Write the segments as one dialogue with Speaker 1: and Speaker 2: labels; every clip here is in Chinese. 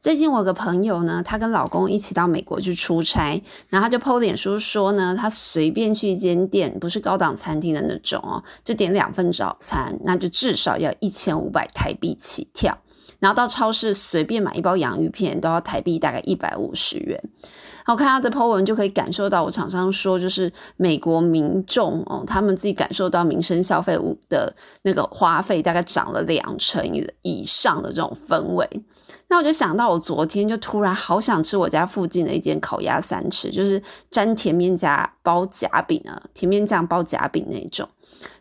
Speaker 1: 最近我有个朋友呢，她跟老公一起到美国去出差，然后她就 PO 脸书说呢，她随便去一间店，不是高档餐厅的那种哦，就点两份早餐，那就至少要一千五百台币起跳。然后到超市随便买一包洋芋片都要台币大概一百五十元。我看他的 po 文就可以感受到，我常常说就是美国民众哦，他们自己感受到民生消费物的那个花费大概涨了两成以上的这种氛围。那我就想到，我昨天就突然好想吃我家附近的一间烤鸭三吃，就是沾甜面夹包夹饼啊，甜面酱包夹饼那种。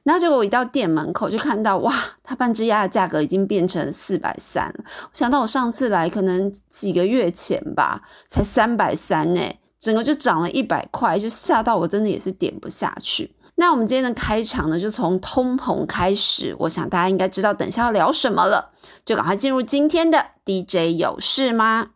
Speaker 1: 然后结果我一到店门口就看到，哇，它半只鸭的价格已经变成四百三了。我想到我上次来可能几个月前吧，才三百三呢，整个就涨了一百块，就吓到我真的也是点不下去。那我们今天的开场呢，就从通膨开始。我想大家应该知道等下要聊什么了，就赶快进入今天的 DJ 有事吗？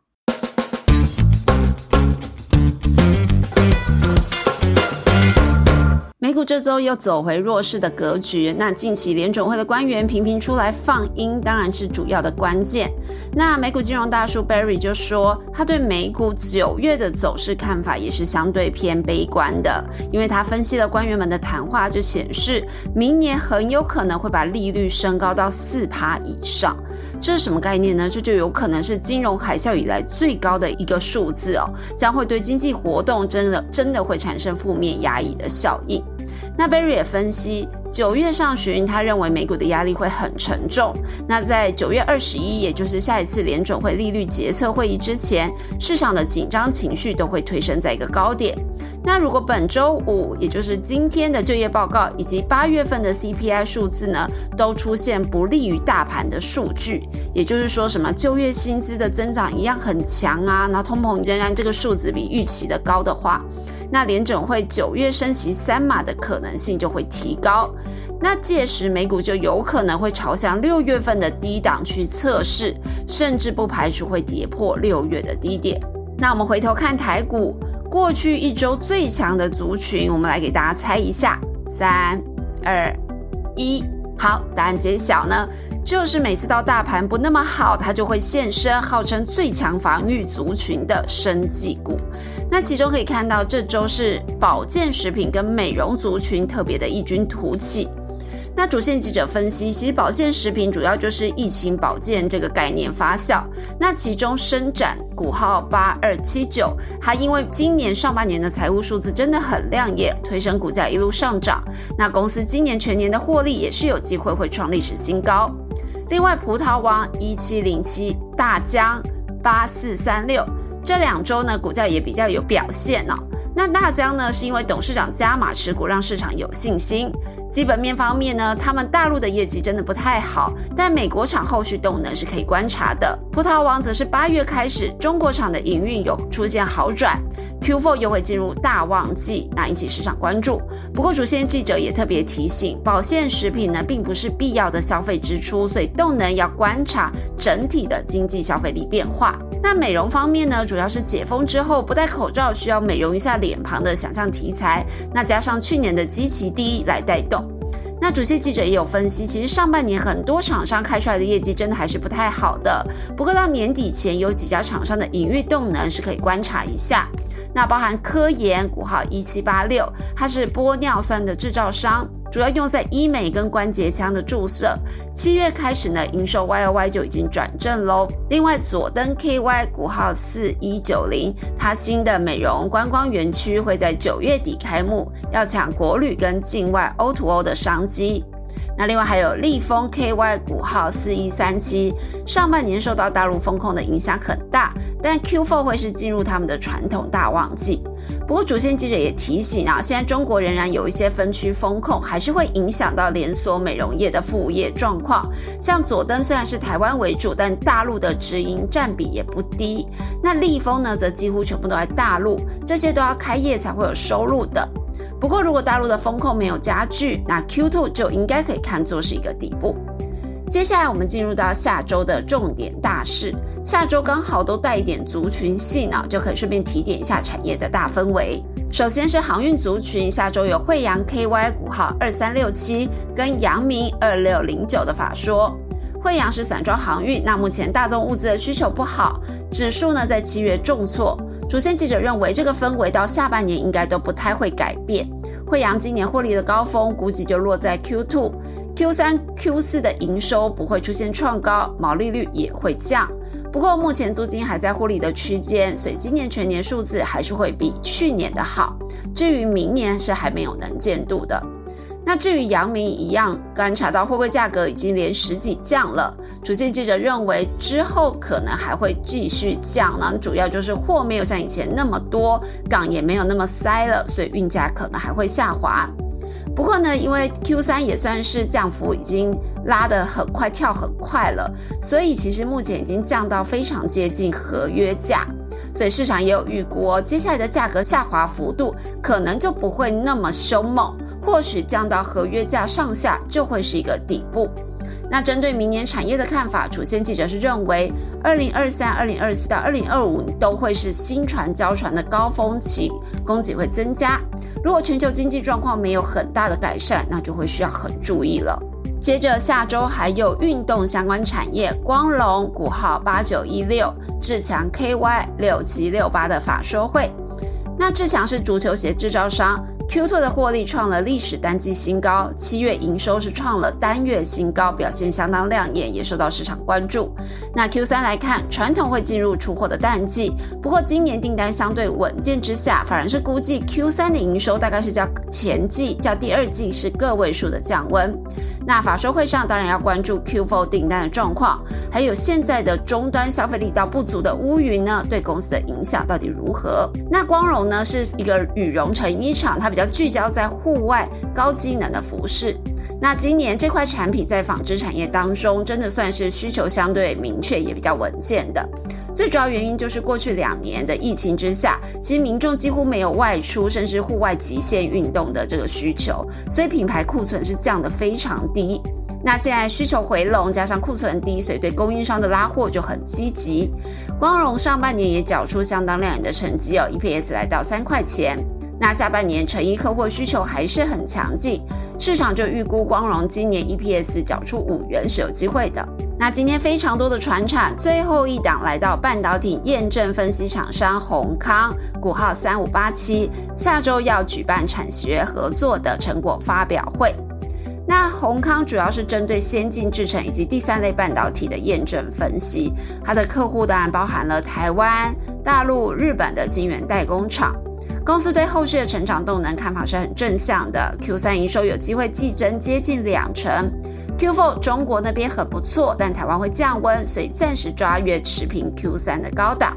Speaker 1: 美股这周又走回弱势的格局，那近期联准会的官员频频出来放鹰，当然是主要的关键。那美股金融大叔 Barry 就说，他对美股九月的走势看法也是相对偏悲观的，因为他分析了官员们的谈话，就显示明年很有可能会把利率升高到四趴以上。这是什么概念呢？这就有可能是金融海啸以来最高的一个数字哦，将会对经济活动真的真的会产生负面压抑的效应。那 Barry 也分析，九月上旬，他认为美股的压力会很沉重。那在九月二十一，也就是下一次联准会利率决策会议之前，市场的紧张情绪都会推升在一个高点。那如果本周五，也就是今天的就业报告以及八月份的 CPI 数字呢，都出现不利于大盘的数据，也就是说，什么就业薪资的增长一样很强啊，那通膨仍然这个数字比预期的高的话。那联准会九月升息三码的可能性就会提高，那届时美股就有可能会朝向六月份的低档去测试，甚至不排除会跌破六月的低点。那我们回头看台股，过去一周最强的族群，我们来给大家猜一下：三、二、一，好，答案揭晓呢，就是每次到大盘不那么好，它就会现身，号称最强防御族群的生技股。那其中可以看到，这周是保健食品跟美容族群特别的异军突起。那主线记者分析，其实保健食品主要就是疫情保健这个概念发酵。那其中伸展股号八二七九，它因为今年上半年的财务数字真的很亮眼，推升股价一路上涨。那公司今年全年的获利也是有机会会创历史新高。另外，葡萄王一七零七，大疆八四三六。这两周呢，股价也比较有表现哦。那大疆呢，是因为董事长加码持股，让市场有信心。基本面方面呢，他们大陆的业绩真的不太好，但美国厂后续动能是可以观察的。葡萄王则是八月开始，中国厂的营运有出现好转，Q4 又会进入大旺季，那引起市场关注。不过，主线记者也特别提醒，保健食品呢，并不是必要的消费支出，所以动能要观察整体的经济消费力变化。那美容方面呢，主要是解封之后不戴口罩需要美容一下脸庞的想象题材，那加上去年的基期低来带动。那主线记者也有分析，其实上半年很多厂商开出来的业绩真的还是不太好的，不过到年底前有几家厂商的营运动能是可以观察一下。那包含科研股号一七八六，它是玻尿酸的制造商，主要用在医美跟关节腔的注射。七月开始呢，营收 Y O Y 就已经转正喽。另外，佐登 K Y 股号四一九零，它新的美容观光园区会在九月底开幕，要抢国旅跟境外 O to O 的商机。那另外还有立丰 KY 股号四一三七，上半年受到大陆风控的影响很大，但 Q4 会是进入他们的传统大旺季。不过主线记者也提醒啊，现在中国仍然有一些分区风控，还是会影响到连锁美容业的副业状况。像佐登虽然是台湾为主，但大陆的直营占比也不低。那立丰呢，则几乎全部都在大陆，这些都要开业才会有收入的。不过，如果大陆的风控没有加剧，那 Q2 就应该可以看作是一个底部。接下来，我们进入到下周的重点大事。下周刚好都带一点族群戏呢，就可以顺便提点一下产业的大氛围。首先是航运族群，下周有惠阳 KY 股号二三六七跟阳明二六零九的法说。惠阳是散装航运，那目前大宗物资的需求不好，指数呢在七月重挫。主线记者认为，这个氛围到下半年应该都不太会改变。惠阳今年获利的高峰估计就落在 Q2、Q3、Q4 的营收不会出现创高，毛利率也会降。不过目前租金还在获利的区间，所以今年全年数字还是会比去年的好。至于明年是还没有能见度的。那至于阳明一样，观察到货柜价格已经连十几降了。主线记者认为之后可能还会继续降呢，主要就是货没有像以前那么多，港也没有那么塞了，所以运价可能还会下滑。不过呢，因为 Q 三也算是降幅已经拉得很快，跳很快了，所以其实目前已经降到非常接近合约价。所以市场也有预估哦，接下来的价格下滑幅度可能就不会那么凶猛，或许降到合约价上下就会是一个底部。那针对明年产业的看法，主线记者是认为，二零二三、二零二四到二零二五都会是新船交船的高峰期，供给会增加。如果全球经济状况没有很大的改善，那就会需要很注意了。接着下周还有运动相关产业，光荣股号八九一六，志强 KY 六七六八的法说会。那志强是足球鞋制造商。Q2 的获利创了历史单季新高，七月营收是创了单月新高，表现相当亮眼，也受到市场关注。那 Q3 来看，传统会进入出货的淡季，不过今年订单相对稳健之下，反而是估计 Q3 的营收大概是较前季、较第二季是个位数的降温。那法收会上当然要关注 Q4 订单的状况，还有现在的终端消费力道不足的乌云呢，对公司的影响到底如何？那光荣呢是一个羽绒成衣厂，它比较聚焦在户外高机能的服饰。那今年这块产品在纺织产业当中，真的算是需求相对明确，也比较稳健的。最主要原因就是过去两年的疫情之下，其实民众几乎没有外出，甚至户外极限运动的这个需求，所以品牌库存是降得非常低。那现在需求回笼，加上库存低，所以对供应商的拉货就很积极。光荣上半年也缴出相当亮眼的成绩哦，EPS 来到三块钱。那下半年成衣客户需求还是很强劲，市场就预估光荣今年 EPS 缴出五元是有机会的。那今天非常多的船产，最后一档来到半导体验证分析厂商宏康，股号三五八七，下周要举办产学合作的成果发表会。那宏康主要是针对先进制程以及第三类半导体的验证分析，它的客户当然包含了台湾、大陆、日本的晶圆代工厂。公司对后续的成长动能看法是很正向的，Q3 营收有机会季增接近两成，Q4 中国那边很不错，但台湾会降温，所以暂时抓约持平 Q3 的高档。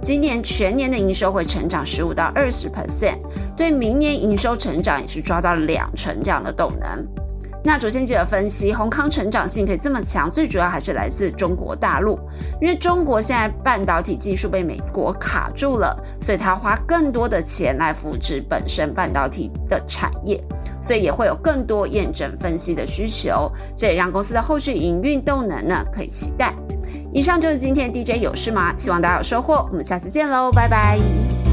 Speaker 1: 今年全年的营收会成长十五到二十 percent，对明年营收成长也是抓到两成这样的动能。那主线记者分析，宏康成长性可以这么强，最主要还是来自中国大陆，因为中国现在半导体技术被美国卡住了，所以他花更多的钱来扶持本身半导体的产业，所以也会有更多验证分析的需求，这也让公司的后续营运动能呢可以期待。以上就是今天 DJ 有事吗？希望大家有收获，我们下次见喽，拜拜。